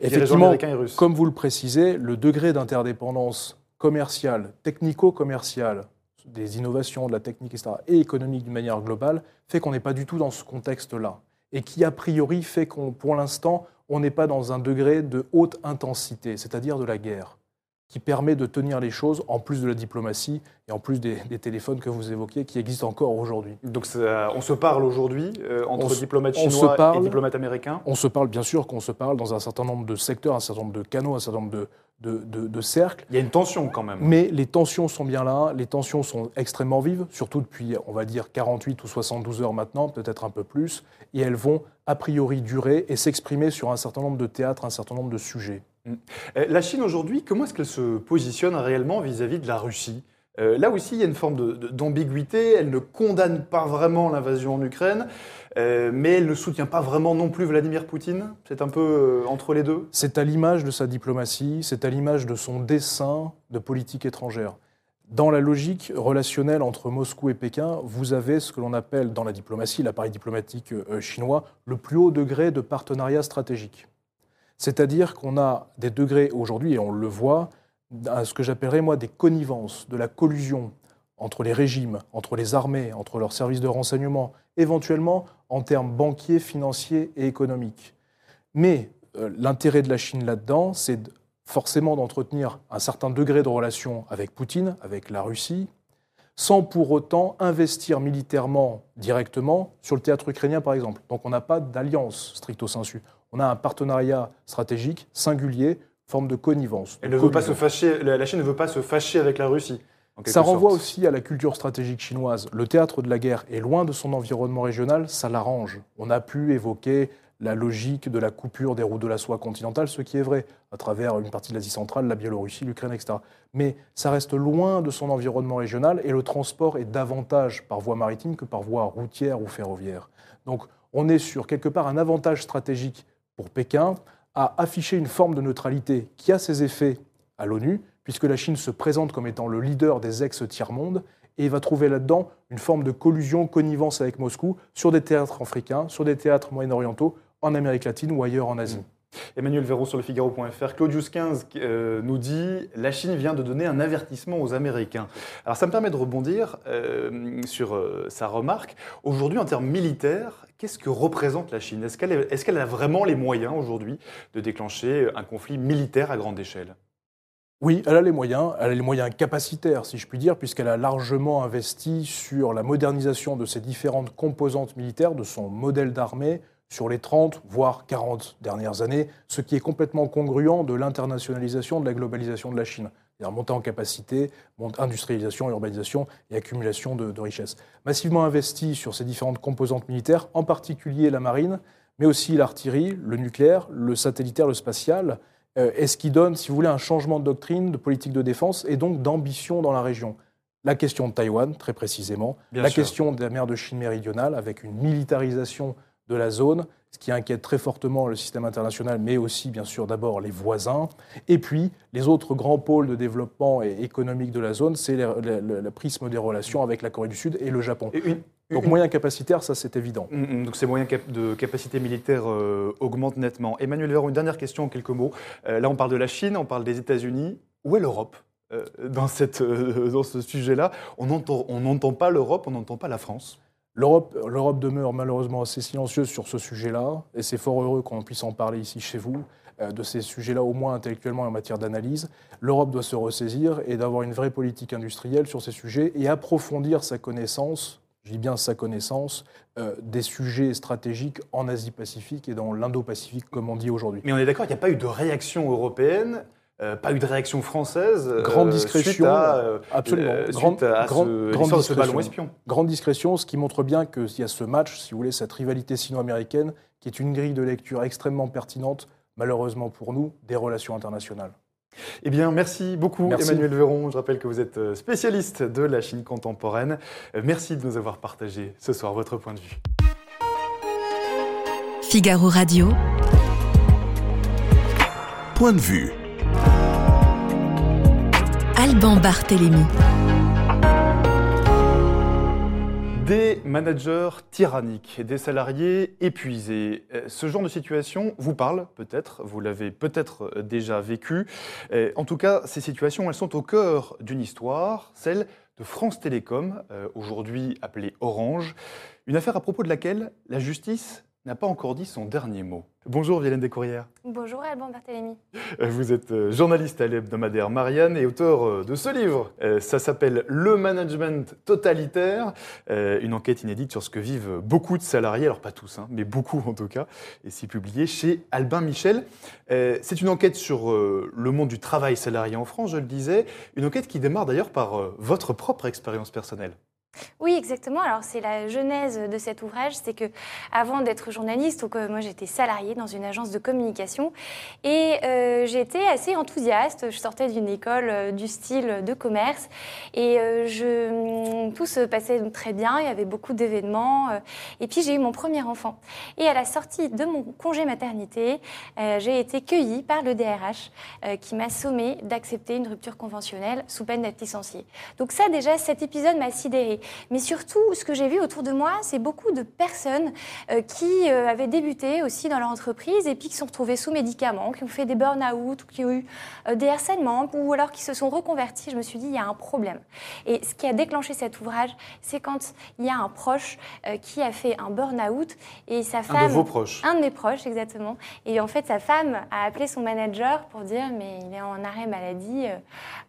Speaker 5: Effectivement, comme vous le précisez, le degré d'interdépendance commerciale, technico-commerciale, des innovations, de la technique, etc., et économique d'une manière globale, fait qu'on n'est pas du tout dans ce contexte-là et qui a priori fait qu'on, pour l'instant, on n'est pas dans un degré de haute intensité, c'est-à-dire de la guerre, qui permet de tenir les choses en plus de la diplomatie et en plus des, téléphones que vous évoquez qui existent encore aujourd'hui.
Speaker 3: Donc on se parle aujourd'hui euh, entre diplomates chinois et diplomates américains?
Speaker 5: On se parle bien sûr qu'on se parle dans un certain nombre de secteurs, un certain nombre de canaux, un certain nombre de, de, cercles.
Speaker 3: Il y a une tension quand même.
Speaker 5: Mais les tensions sont bien là, les tensions sont extrêmement vives, surtout depuis, on va dire, 48 ou 72 heures maintenant, peut-être un peu plus, et elles vont a priori durer et s'exprimer sur un certain nombre de théâtres, un certain nombre de sujets. Mm.
Speaker 3: Euh, la Chine aujourd'hui, comment est-ce qu'elle se positionne réellement vis-à-vis de la Russie? Euh, là aussi, il y a une forme d'ambiguïté. Elle ne condamne pas vraiment l'invasion en Ukraine. Euh, mais elle ne soutient pas vraiment non plus Vladimir Poutine C'est un peu euh, entre les deux
Speaker 5: C'est à l'image de sa diplomatie, c'est à l'image de son dessin de politique étrangère. Dans la logique relationnelle entre Moscou et Pékin, vous avez ce que l'on appelle dans la diplomatie, l'appareil diplomatique euh, chinois, le plus haut degré de partenariat stratégique. C'est-à-dire qu'on a des degrés aujourd'hui, et on le voit, à ce que j'appellerais moi des connivences, de la collusion entre les régimes, entre les armées, entre leurs services de renseignement, éventuellement en termes banquiers, financiers et économiques. Mais euh, l'intérêt de la Chine là-dedans, c'est forcément d'entretenir un certain degré de relation avec Poutine, avec la Russie, sans pour autant investir militairement directement sur le théâtre ukrainien, par exemple. Donc on n'a pas d'alliance stricto sensu. On a un partenariat stratégique singulier, forme de connivence.
Speaker 3: Elle ne veut pas se fâcher, la Chine ne veut pas se fâcher avec la Russie.
Speaker 5: Ça renvoie aussi à la culture stratégique chinoise. Le théâtre de la guerre est loin de son environnement régional, ça l'arrange. On a pu évoquer la logique de la coupure des routes de la soie continentale, ce qui est vrai, à travers une partie de l'Asie centrale, la Biélorussie, l'Ukraine, etc. Mais ça reste loin de son environnement régional et le transport est davantage par voie maritime que par voie routière ou ferroviaire. Donc on est sur quelque part un avantage stratégique pour Pékin à afficher une forme de neutralité qui a ses effets à l'ONU, puisque la Chine se présente comme étant le leader des ex-tiers-monde et va trouver là-dedans une forme de collusion, connivence avec Moscou sur des théâtres africains, sur des théâtres moyen-orientaux, en Amérique latine ou ailleurs en Asie. Mmh.
Speaker 3: Emmanuel Véraud sur le Figaro.fr. Claudius 15 euh, nous dit La Chine vient de donner un avertissement aux Américains. Alors ça me permet de rebondir euh, sur euh, sa remarque. Aujourd'hui, en termes militaires, qu'est-ce que représente la Chine? Est-ce qu'elle est, qu'elle a vraiment les moyens aujourd'hui de déclencher un conflit militaire à grande échelle?
Speaker 5: Oui, elle a les moyens, elle a les moyens capacitaires, si je puis dire, puisqu'elle a largement investi sur la modernisation de ses différentes composantes militaires, de son modèle d'armée, sur les 30, voire 40 dernières années, ce qui est complètement congruent de l'internationalisation, de la globalisation de la Chine. C'est-à-dire montée en capacité, industrialisation, urbanisation et accumulation de, richesses. Massivement investi sur ces différentes composantes militaires, en particulier la marine, mais aussi l'artillerie, le nucléaire, le satellitaire, le spatial, euh, est ce qui donne, si vous voulez, un changement de doctrine, de politique de défense et donc d'ambition dans la région? La question de Taïwan, très précisément, la question de la mer de Chine méridionale, avec une militarisation de la zone, ce qui inquiète très fortement le système international, mais aussi bien sûr d'abord les voisins. Et puis les autres grands pôles de développement économique de la zone, c'est le, prisme des relations avec la Corée du Sud et le Japon. Donc moyens capacitaires, ça c'est évident.
Speaker 3: Donc ces moyens de capacité militaire euh, augmentent nettement. Emmanuel Véron, une dernière question en quelques mots. Euh, là on parle de la Chine, on parle des États-Unis. Où est l'Europe euh, dans, cette, dans ce sujet-là? On n'entend pas l'Europe, on n'entend pas la France.
Speaker 5: L'Europe demeure malheureusement assez silencieuse sur ce sujet-là, et c'est fort heureux qu'on puisse en parler ici chez vous, de ces sujets-là, au moins intellectuellement et en matière d'analyse. L'Europe doit se ressaisir et d'avoir une vraie politique industrielle sur ces sujets et approfondir sa connaissance, je dis bien sa connaissance, euh, des sujets stratégiques en Asie-Pacifique et dans l'Indo-Pacifique, comme on dit aujourd'hui.
Speaker 3: Mais on est d'accord, il n'y a pas eu de réaction européenne euh, pas eu de réaction française.
Speaker 5: Grande discrétion.
Speaker 3: À,
Speaker 5: absolument.
Speaker 3: grande, ce, ballon espion.
Speaker 5: Grande discrétion, ce qui montre bien qu'il y a ce match, si vous voulez, cette rivalité sino-américaine, qui est une grille de lecture extrêmement pertinente, malheureusement pour nous, des relations internationales.
Speaker 3: Eh bien, merci beaucoup Emmanuel Véron. Je rappelle que vous êtes spécialiste de la Chine contemporaine. Merci de nous avoir partagé ce soir votre point de vue.
Speaker 1: Figaro Radio.
Speaker 2: Point de vue.
Speaker 1: Alban Barthélémy.
Speaker 3: Des managers tyranniques, des salariés épuisés. Euh, ce genre de situation vous parle peut-être, vous l'avez peut-être euh, déjà vécu. Euh, en tout cas, ces situations, elles sont au cœur d'une histoire, celle de France Télécom, aujourd'hui appelée Orange. Une affaire à propos de laquelle la justice n'a pas encore dit son dernier mot. Bonjour Violaine Descourrières.
Speaker 6: Bonjour Alban Barthélémy.
Speaker 3: Euh, vous êtes euh, journaliste à l'hebdomadaire Marianne et auteur euh, de ce livre. Ça s'appelle Le management totalitaire, une enquête inédite sur ce que vivent beaucoup de salariés, alors pas tous, hein, mais beaucoup en tout cas, et c'est publié chez Albin Michel. C'est une enquête sur le monde du travail salarié en France, je le disais, une enquête qui démarre d'ailleurs par votre propre expérience personnelle.
Speaker 6: Oui, exactement. Alors c'est la genèse de cet ouvrage, c'est que avant d'être journaliste, donc moi j'étais salariée dans une agence de communication et euh, j'étais assez enthousiaste. Je sortais d'une école euh, du style de commerce et euh, je, tout se passait très bien. Il y avait beaucoup d'événements et puis j'ai eu mon premier enfant. Et à la sortie de mon congé maternité, j'ai été cueillie par le DRH qui m'a sommé d'accepter une rupture conventionnelle sous peine d'être licenciée. Donc ça déjà, cet épisode m'a sidérée. Mais surtout, ce que j'ai vu autour de moi, c'est beaucoup de personnes euh, qui euh, avaient débuté aussi dans leur entreprise et puis qui sont retrouvées sous médicaments, qui ont fait des burn-out, ou qui ont eu euh, des harcèlements, ou alors qui se sont reconvertis. Je me suis dit, il y a un problème. Et ce qui a déclenché cet ouvrage, c'est quand il y a un proche qui a fait un burn-out et sa femme...
Speaker 3: Un de vos proches
Speaker 6: Un de mes proches, exactement. Et en fait, sa femme a appelé son manager pour dire, mais il est en arrêt maladie,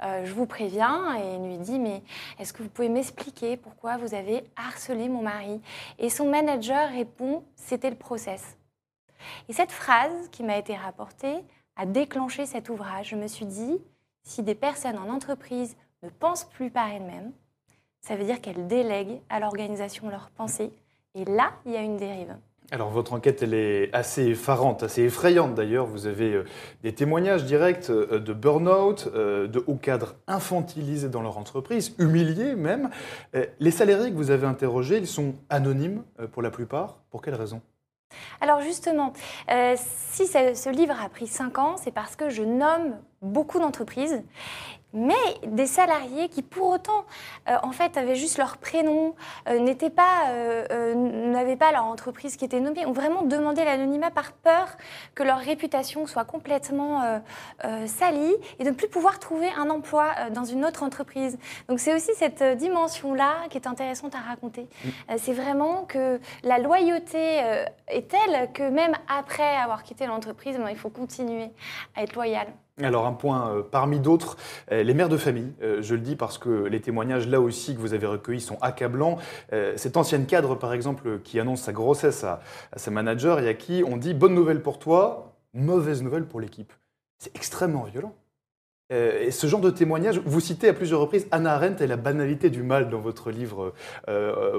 Speaker 6: je vous préviens. Et lui dit, mais est-ce que vous pouvez m'expliquer pourquoi vous avez harcelé mon mari Et son manager répond, c'était le process. Et cette phrase qui m'a été rapportée a déclenché cet ouvrage. Je me suis dit, si des personnes en entreprise ne pensent plus par elles-mêmes, ça veut dire qu'elles délèguent à l'organisation leurs pensées. Et là, il y a une dérive.
Speaker 3: Alors votre enquête, elle est assez effarante, assez effrayante d'ailleurs. Vous avez euh, des témoignages directs euh, de burn-out, euh, de hauts cadres infantilisés dans leur entreprise, humiliés même. Les salariés que vous avez interrogés, ils sont anonymes pour la plupart. Pour quelles raisons
Speaker 6: alors justement, si ce livre a pris cinq ans, c'est parce que je nomme beaucoup d'entreprises mais des salariés qui pour autant euh, en fait avaient juste leur prénom, euh, n'étaient pas, euh, n'avaient pas leur entreprise qui était nommée, ont vraiment demandé l'anonymat par peur que leur réputation soit complètement salie et de ne plus pouvoir trouver un emploi dans une autre entreprise. Donc c'est aussi cette dimension-là qui est intéressante à raconter. C'est vraiment que la loyauté est telle que même après avoir quitté l'entreprise, ben, il faut continuer à être loyal.
Speaker 3: Alors un point euh, parmi d'autres, euh, les mères de famille. Euh, je le dis parce que les témoignages là aussi que vous avez recueillis sont accablants. cette ancienne cadre par exemple qui annonce sa grossesse à, sa manager et à qui on dit bonne nouvelle pour toi, mauvaise nouvelle pour l'équipe. C'est extrêmement violent. et ce genre de témoignage, vous citez à plusieurs reprises Anna Arendt et la banalité du mal dans votre livre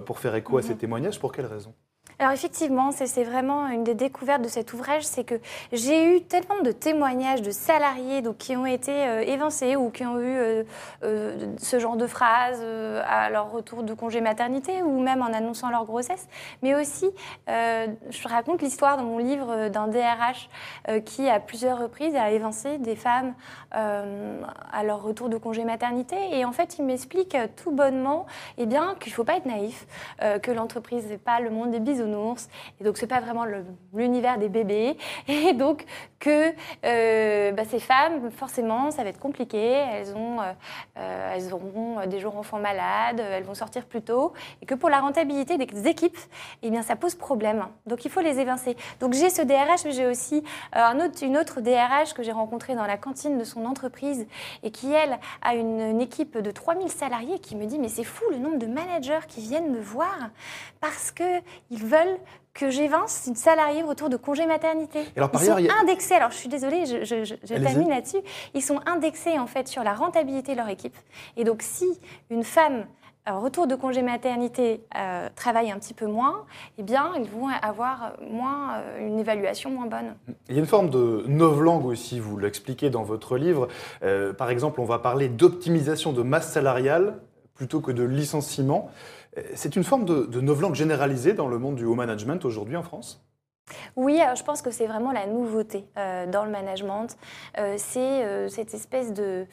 Speaker 3: pour faire écho à ces mhm. témoignages. Pour quelles raisons
Speaker 6: alors effectivement, c'est vraiment une des découvertes de cet ouvrage, c'est que j'ai eu tellement de témoignages de salariés donc, qui ont été euh, évincés ou qui ont eu euh, euh, ce genre de phrases à leur retour de congé maternité ou même en annonçant leur grossesse. Mais aussi, je raconte l'histoire dans mon livre d'un DRH qui, à plusieurs reprises, a évincé des femmes à leur retour de congé maternité. Et en fait, il m'explique tout bonnement eh bien, qu'il ne faut pas être naïf, que l'entreprise n'est pas le monde des bisous et donc c'est pas vraiment l'univers des bébés, et donc que euh, bah, ces femmes, forcément, ça va être compliqué, elles, ont, euh, euh, elles auront des jours enfants malades, elles vont sortir plus tôt, et que pour la rentabilité des équipes, eh bien, ça pose problème. Donc il faut les évincer. Donc j'ai ce DRH, mais j'ai aussi une autre DRH que j'ai rencontrée dans la cantine de son entreprise, et qui, elle, a une, une équipe de 3000 salariés, qui me dit, mais c'est fou le nombre de managers qui viennent me voir parce qu'ils veulent que j'évince une salariée au retour de congé maternité. Alors, ils sont indexés, alors je suis désolée, je, termine là-dessus, ils sont indexés en fait sur la rentabilité de leur équipe. Et donc si une femme retour de congé maternité euh, travaille un petit peu moins, eh bien, ils vont avoir moins, euh, une évaluation moins bonne.
Speaker 3: Il y a une forme de novlangue aussi, vous l'expliquez dans votre livre. Euh, par exemple, on va parler d'optimisation de masse salariale plutôt que de licenciement. C'est une forme de, de novlangue généralisée dans le monde du haut management aujourd'hui en France?
Speaker 6: Oui, je pense que c'est vraiment la nouveauté euh, dans le management. Euh, c'est euh, cette espèce de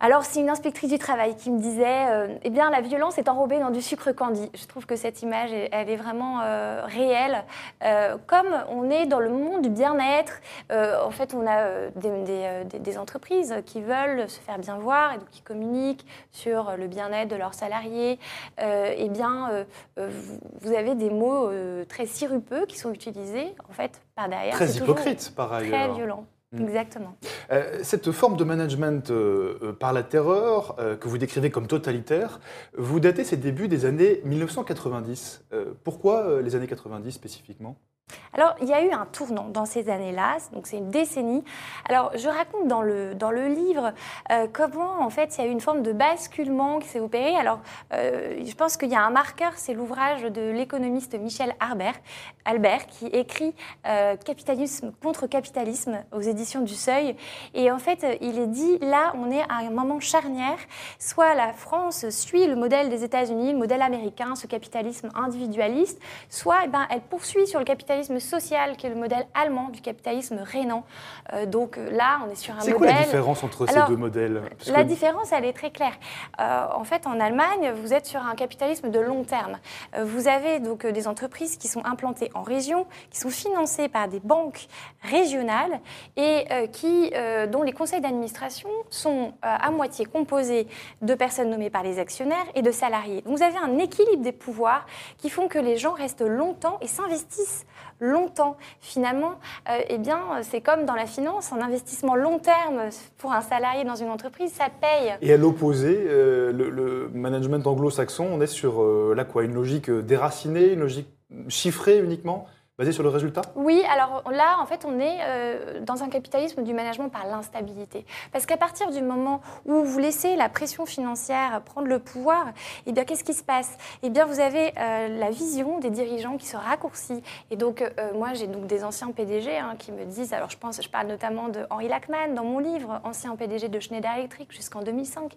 Speaker 6: alors, c'est une inspectrice du travail qui me disait euh, Eh bien, la violence est enrobée dans du sucre candi. Je trouve que cette image, elle est vraiment euh, réelle. Euh, comme on est dans le monde du bien-être, en fait, on a des, entreprises qui veulent se faire bien voir et donc qui communiquent sur le bien-être de leurs salariés. eh bien, vous avez des mots très sirupeux qui sont utilisés, en fait, par derrière.
Speaker 3: Très hypocrite, par ailleurs.
Speaker 6: Très violent. Mm. Exactement.
Speaker 3: Euh, cette forme de management euh, euh, par la terreur, que vous décrivez comme totalitaire, vous datez ses débuts des années 1990. pourquoi les années 90 spécifiquement?
Speaker 6: Alors, il y a eu un tournant dans ces années-là, donc c'est une décennie. Alors, je raconte dans le, dans le livre euh, comment, en fait, il y a eu une forme de basculement qui s'est opéré. Alors, euh, je pense qu'il y a un marqueur, c'est l'ouvrage de l'économiste Michel Albert, qui écrit euh, Capitalisme contre capitalisme aux éditions du Seuil. Et en fait, il est dit, là, on est à un moment charnière. Soit la France suit le modèle des États-Unis, le modèle américain, ce capitalisme individualiste, soit eh ben, elle poursuit sur le capitalisme capitalisme social, qui est le modèle allemand du capitalisme rénan. Euh, donc euh, là, on est sur un modèle.
Speaker 3: C'est quoi la différence entre ces deux modèles?
Speaker 6: La différence, elle est très claire. en fait, en Allemagne, vous êtes sur un capitalisme de long terme. vous avez donc des entreprises qui sont implantées en région, qui sont financées par des banques régionales et qui, dont les conseils d'administration sont à moitié composés de personnes nommées par les actionnaires et de salariés. Donc vous avez un équilibre des pouvoirs qui font que les gens restent longtemps et s'investissent longtemps. Finalement, euh, eh bien, c'est comme dans la finance, un investissement long terme pour un salarié dans une entreprise, ça paye.
Speaker 3: Et à l'opposé, euh, le, management anglo-saxon, on est sur euh, quoi, une logique déracinée, une logique chiffrée uniquement? Basé sur le résultat?
Speaker 6: Oui, alors là, en fait, on est euh, dans un capitalisme du management par l'instabilité. Parce qu'à partir du moment où vous laissez la pression financière prendre le pouvoir, eh bien, qu'est-ce qui se passe? Eh bien, vous avez euh, la vision des dirigeants qui se raccourcit. Et donc, euh, moi, j'ai donc des anciens PDG hein, qui me disent, alors je pense, je parle notamment de Henri Lachman dans mon livre, ancien PDG de Schneider Electric jusqu'en 2005,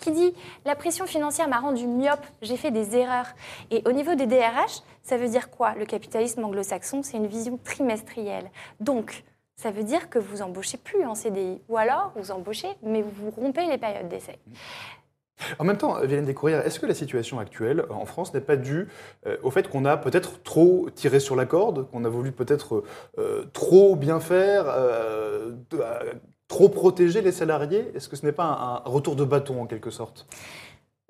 Speaker 6: qui dit, la pression financière m'a rendu myope, j'ai fait des erreurs. Et au niveau des DRH, ça veut dire quoi Le capitalisme anglo-saxon, c'est une vision trimestrielle. Donc, ça veut dire que vous embauchez plus en CDI. Ou alors, vous embauchez, mais vous rompez les périodes d'essai.
Speaker 3: En même temps, Violaine Descourrières, est-ce que la situation actuelle en France n'est pas due euh, au fait qu'on a peut-être trop tiré sur la corde, qu'on a voulu peut-être euh, trop bien faire, euh, trop protéger les salariés? Est-ce que ce n'est pas un retour de bâton en quelque sorte?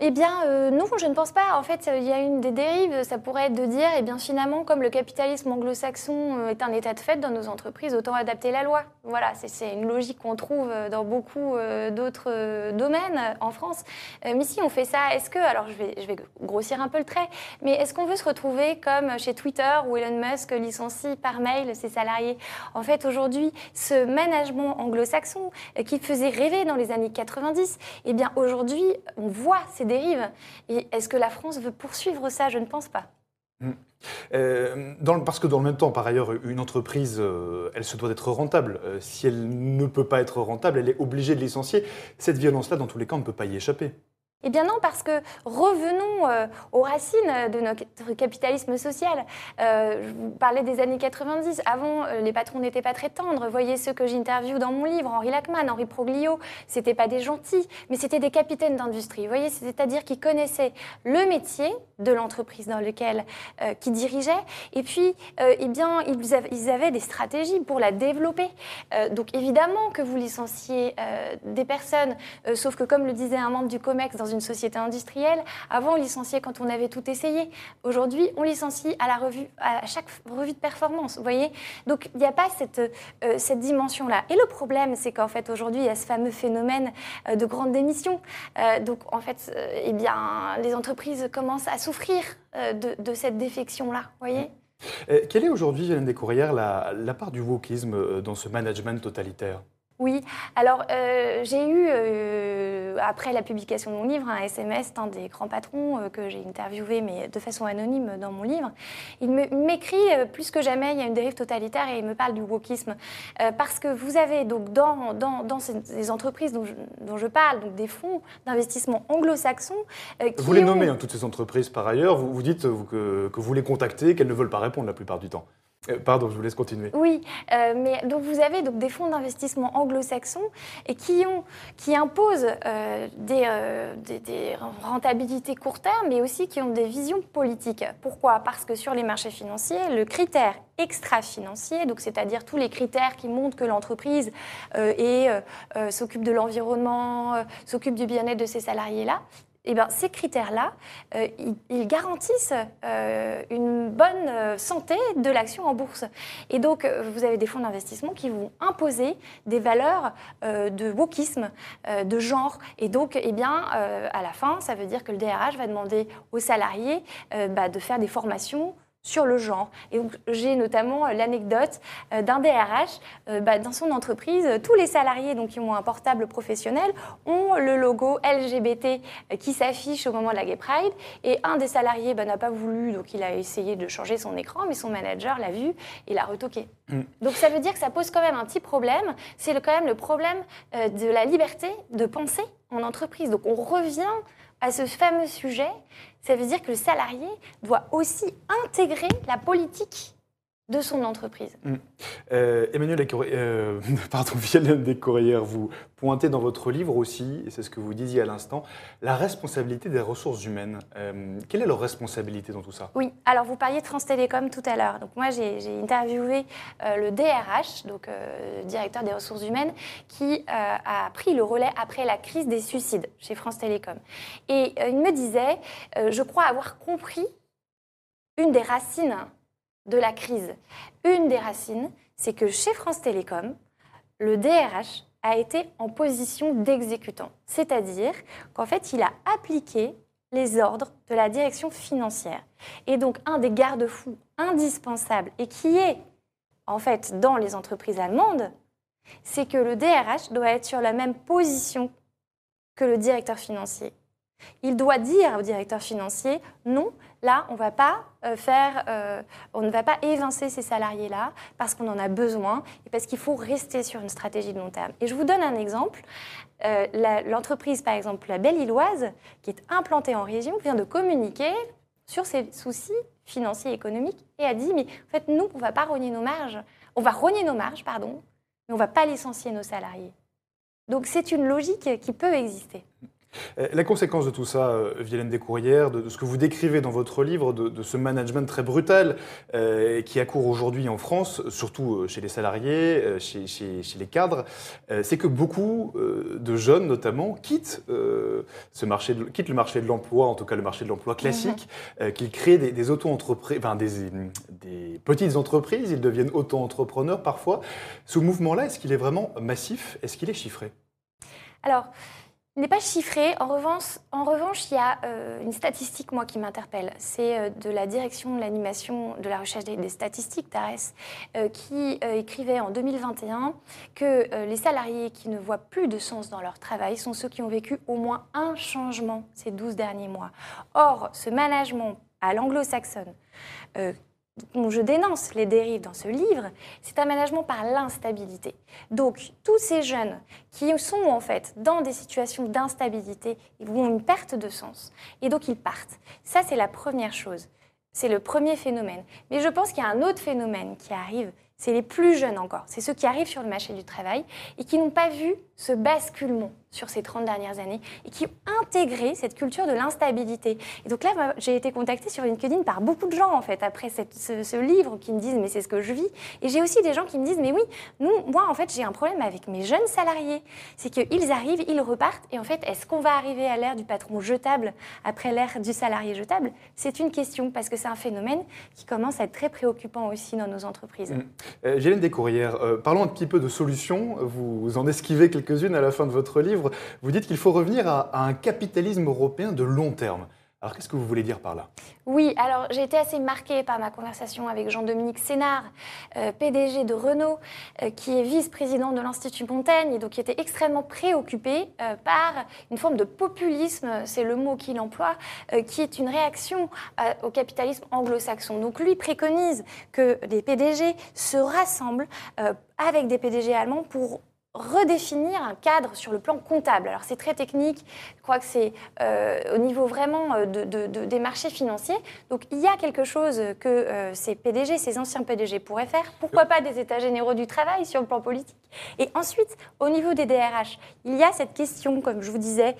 Speaker 6: Eh bien, euh, non, je ne pense pas. En fait, il y a une des dérives, ça pourrait être de dire, eh bien, finalement, comme le capitalisme anglo-saxon euh, est un état de fait dans nos entreprises, autant adapter la loi. Voilà, c'est une logique qu'on trouve euh, dans beaucoup d'autres domaines en France. mais si on fait ça, est-ce que, alors je vais, je vais grossir un peu le trait, mais est-ce qu'on veut se retrouver comme chez Twitter où Elon Musk licencie par mail ses salariés? En fait, aujourd'hui, ce management anglo-saxon qui faisait rêver dans les années 90, eh bien, aujourd'hui, on voit ces dérive. Et est-ce que la France veut poursuivre ça? Je ne pense pas.
Speaker 3: Hmm. Euh, dans, parce que dans le même temps, par ailleurs, une entreprise, euh, elle se doit d'être rentable. Euh, si elle ne peut pas être rentable, elle est obligée de licencier. Cette violence-là, dans tous les cas, on ne peut pas y échapper.
Speaker 6: Eh bien non, parce que revenons euh, aux racines de notre capitalisme social. Euh, je vous parlais des années 90. Avant, euh, les patrons n'étaient pas très tendres. Voyez ceux que j'interviewe dans mon livre, Henri Lachman, Henri Proglio. C'était pas des gentils, mais c'était des capitaines d'industrie. Voyez, c'est-à-dire qu'ils connaissaient le métier de l'entreprise dans lequel qui dirigeaient, et puis, eh bien, ils avaient, ils avaient, des stratégies pour la développer. donc évidemment que vous licenciez des personnes, sauf que comme le disait un membre du Comex dans une société industrielle. Avant, on licenciait quand on avait tout essayé. Aujourd'hui, on licencie à, la revue, à chaque revue de performance. Vous voyez Donc, il n'y a pas cette, euh, cette dimension-là. Et le problème, c'est qu'en fait, aujourd'hui, il y a ce fameux phénomène euh, de grande démission. Euh, donc, en fait, eh bien, les entreprises commencent à souffrir de, cette défection-là. Vous voyez
Speaker 3: quelle est aujourd'hui, Hélène Descourrières, la, la part du wokisme dans ce management totalitaire?
Speaker 6: Oui, alors euh, j'ai eu, euh, après la publication de mon livre, un SMS d'un des grands patrons euh, que j'ai interviewé, mais de façon anonyme dans mon livre. Il m'écrit plus que jamais, il y a une dérive totalitaire et il me parle du wokisme. parce que vous avez donc dans, dans, dans ces, entreprises dont je, dont je, parle, donc des fonds d'investissement anglo-saxons.
Speaker 3: vous les nommez, hein, toutes ces entreprises par ailleurs, vous, vous dites que, que vous les contactez, qu'elles ne veulent pas répondre la plupart du temps. Euh, pardon, je vous laisse continuer.
Speaker 6: Oui, euh, mais donc vous avez donc des fonds d'investissement anglo-saxons qui, imposent euh, des, rentabilités court terme, mais aussi qui ont des visions politiques. Pourquoi? Parce que sur les marchés financiers, le critère extra-financier, c'est-à-dire tous les critères qui montrent que l'entreprise s'occupe de l'environnement, s'occupe du bien-être de ses salariés-là, eh bien, ces critères-là, euh, ils, garantissent euh, une bonne euh, santé de l'action en bourse. Et donc, vous avez des fonds d'investissement qui vont imposer des valeurs de wokisme, de genre. Et donc, eh bien, à la fin, ça veut dire que le DRH va demander aux salariés bah, de faire des formations sur le genre. Et donc, j'ai notamment euh, l'anecdote euh, d'un DRH euh, bah, dans son entreprise. Tous les salariés donc, qui ont un portable professionnel ont le logo LGBT qui s'affiche au moment de la Gay Pride. Et un des salariés bah, n'a pas voulu, donc il a essayé de changer son écran, mais son manager l'a vu et l'a retoqué. Mm. Donc ça veut dire que ça pose quand même un petit problème. C'est quand même le problème de la liberté de penser en entreprise. Donc on revient à ce fameux sujet, ça veut dire que le salarié doit aussi intégrer la politique de son entreprise.
Speaker 3: Euh, Emmanuel euh, pardon, Violaine Descourrières, vous pointez dans votre livre aussi, et c'est ce que vous disiez à l'instant, la responsabilité des ressources humaines. Euh, quelle est leur responsabilité dans tout ça?
Speaker 6: Oui, alors vous parliez de France Télécom tout à l'heure. Donc moi, j'ai interviewé euh, le DRH, donc directeur des ressources humaines, qui a pris le relais après la crise des suicides chez France Télécom. Et il me disait, je crois avoir compris une des racines de la crise. Une des racines, c'est que chez France Télécom, le DRH a été en position d'exécutant. C'est-à-dire qu'en fait, il a appliqué les ordres de la direction financière. Et donc, un des garde-fous indispensables et qui est, en fait, dans les entreprises allemandes, c'est que le DRH doit être sur la même position que le directeur financier. Il doit dire au directeur financier, non, là, euh, euh, on ne va pas évincer ces salariés-là parce qu'on en a besoin et parce qu'il faut rester sur une stratégie de long terme. Et je vous donne un exemple. Euh, L'entreprise, par exemple, la Belle-Illoise, qui est implantée en région, vient de communiquer sur ses soucis financiers et économiques et a dit, mais en fait, nous, on va pas rogner nos marges, on va rogner nos marges, pardon, mais on va pas licencier nos salariés. Donc c'est une logique qui peut exister.
Speaker 3: Euh, La conséquence de tout ça, euh, Violaine Descourrières, de, de ce que vous décrivez dans votre livre, de, de ce management très brutal euh, qui accourt aujourd'hui en France, surtout chez les salariés, chez, chez- chez les cadres, euh, c'est que beaucoup euh, de jeunes, notamment, quittent, ce marché de- quittent le marché de l'emploi, en tout cas le marché de l'emploi classique, euh, qu'ils créent des, des auto-entreprises, enfin des, des petites entreprises, ils deviennent auto-entrepreneurs parfois. Ce mouvement-là, est-ce qu'il est vraiment massif? Est-ce qu'il est chiffré?
Speaker 6: Alors, n'est pas chiffré. En revanche, en revanche il y a euh, une statistique, moi, qui m'interpelle. C'est euh, de la direction de l'animation de la recherche des, statistiques, DARES, euh, qui écrivait en 2021 que les salariés qui ne voient plus de sens dans leur travail sont ceux qui ont vécu au moins un changement ces 12 derniers mois. Or, ce management à l'anglo-saxonne, dont je dénonce les dérives dans ce livre, c'est un management par l'instabilité. Donc, tous ces jeunes qui sont en fait dans des situations d'instabilité, ils ont une perte de sens et donc ils partent. Ça, c'est la première chose. C'est le premier phénomène. Mais je pense qu'il y a un autre phénomène qui arrive, c'est les plus jeunes encore. C'est ceux qui arrivent sur le marché du travail et qui n'ont pas vu ce basculement sur ces 30 dernières années et qui ont intégré cette culture de l'instabilité. Et donc là, j'ai été contactée sur LinkedIn par beaucoup de gens, en fait, après ce, livre, qui me disent, mais c'est ce que je vis. Et j'ai aussi des gens qui me disent, mais oui, nous, moi, en fait, j'ai un problème avec mes jeunes salariés. C'est qu'ils arrivent, ils repartent, et en fait, est-ce qu'on va arriver à l'ère du patron jetable après l'ère du salarié jetable? C'est une question, parce que c'est un phénomène qui commence à être très préoccupant aussi dans nos entreprises.
Speaker 3: Mm. Euh, Gélène Descourrières, euh, parlons un petit peu de solutions. Vous en esquivez quelques-unes à la fin de votre livre. Vous dites qu'il faut revenir à, un capitalisme européen de long terme. Alors qu'est-ce que vous voulez dire par là?
Speaker 6: Oui, alors j'ai été assez marquée par ma conversation avec Jean-Dominique Sénard, euh, PDG de Renault, euh, qui est vice-président de l'Institut Montaigne, et donc qui était extrêmement préoccupé euh, par une forme de populisme, c'est le mot qu'il emploie, qui est une réaction au capitalisme anglo-saxon. Donc lui préconise que les PDG se rassemblent avec des PDG allemands pour redéfinir un cadre sur le plan comptable. Alors c'est très technique, je crois que c'est euh, au niveau vraiment euh, de, de- de- des marchés financiers. Donc il y a quelque chose que euh, ces PDG, ces anciens PDG pourraient faire. Pourquoi pas des états généraux du travail sur le plan politique Et ensuite, au niveau des DRH, il y a cette question, comme je vous disais,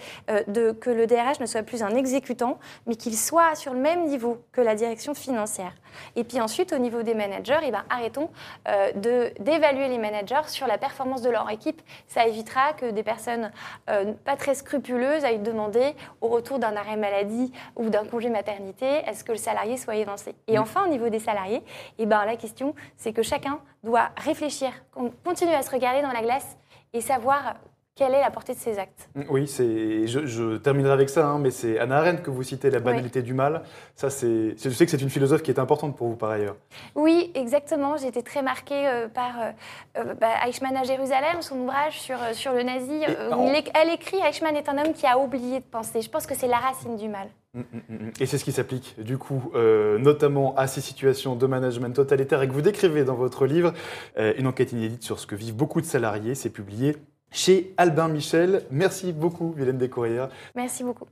Speaker 6: de que le DRH ne soit plus un exécutant, mais qu'il soit sur le même niveau que la direction financière. Et puis ensuite, au niveau des managers, eh ben, arrêtons euh, de- d'évaluer les managers sur la performance de leur équipe. Ça évitera que des personnes euh, pas très scrupuleuses aillent demander au retour d'un arrêt maladie ou d'un congé maternité, est-ce que le salarié soit évincé? Et enfin, au niveau des salariés, eh ben, la question, c'est que chacun doit réfléchir, qu'on continue à se regarder dans la glace et savoir quelle est la portée de ses actes?
Speaker 3: Oui, c'est. Je, je terminerai avec ça, hein, mais c'est Anna Arendt que vous citez, la banalité du mal. Ça, c'est. Je sais que c'est une philosophe qui est importante pour vous par ailleurs.
Speaker 6: Oui, exactement. J'ai été très marquée euh, par euh, euh, bah, Eichmann à Jérusalem, son ouvrage sur, euh, sur le nazi. Euh, il elle écrit Eichmann est un homme qui a oublié de penser. Je pense que c'est la racine du mal.
Speaker 3: Mm, mm, mm. Et c'est ce qui s'applique, du coup, euh, notamment à ces situations de management totalitaire et que vous décrivez dans votre livre. Euh, une enquête inédite sur ce que vivent beaucoup de salariés. C'est publié chez Albin Michel. Merci beaucoup, Violaine Descourrières.
Speaker 6: Merci beaucoup.